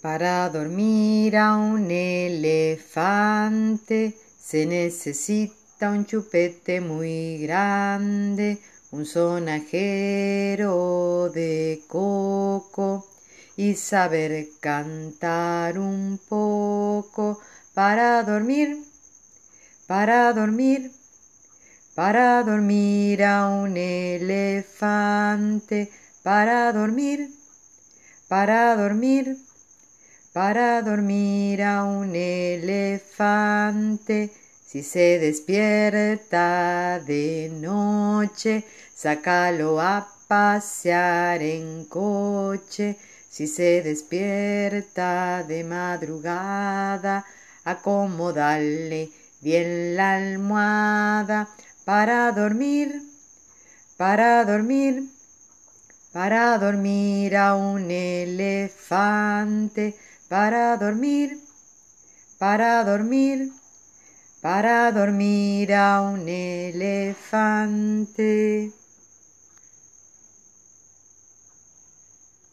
Para dormir a un elefante. Se necesita un chupete muy grande, un sonajero de coco y saber cantar un poco para dormir, para dormir, para dormir a un elefante, para dormir, para dormir para dormir a un elefante. Si se despierta de noche, sácalo a pasear en coche. Si se despierta de madrugada, acomodale bien la almohada para dormir, para dormir, para dormir a un elefante para dormir, para dormir, para dormir a un elefante.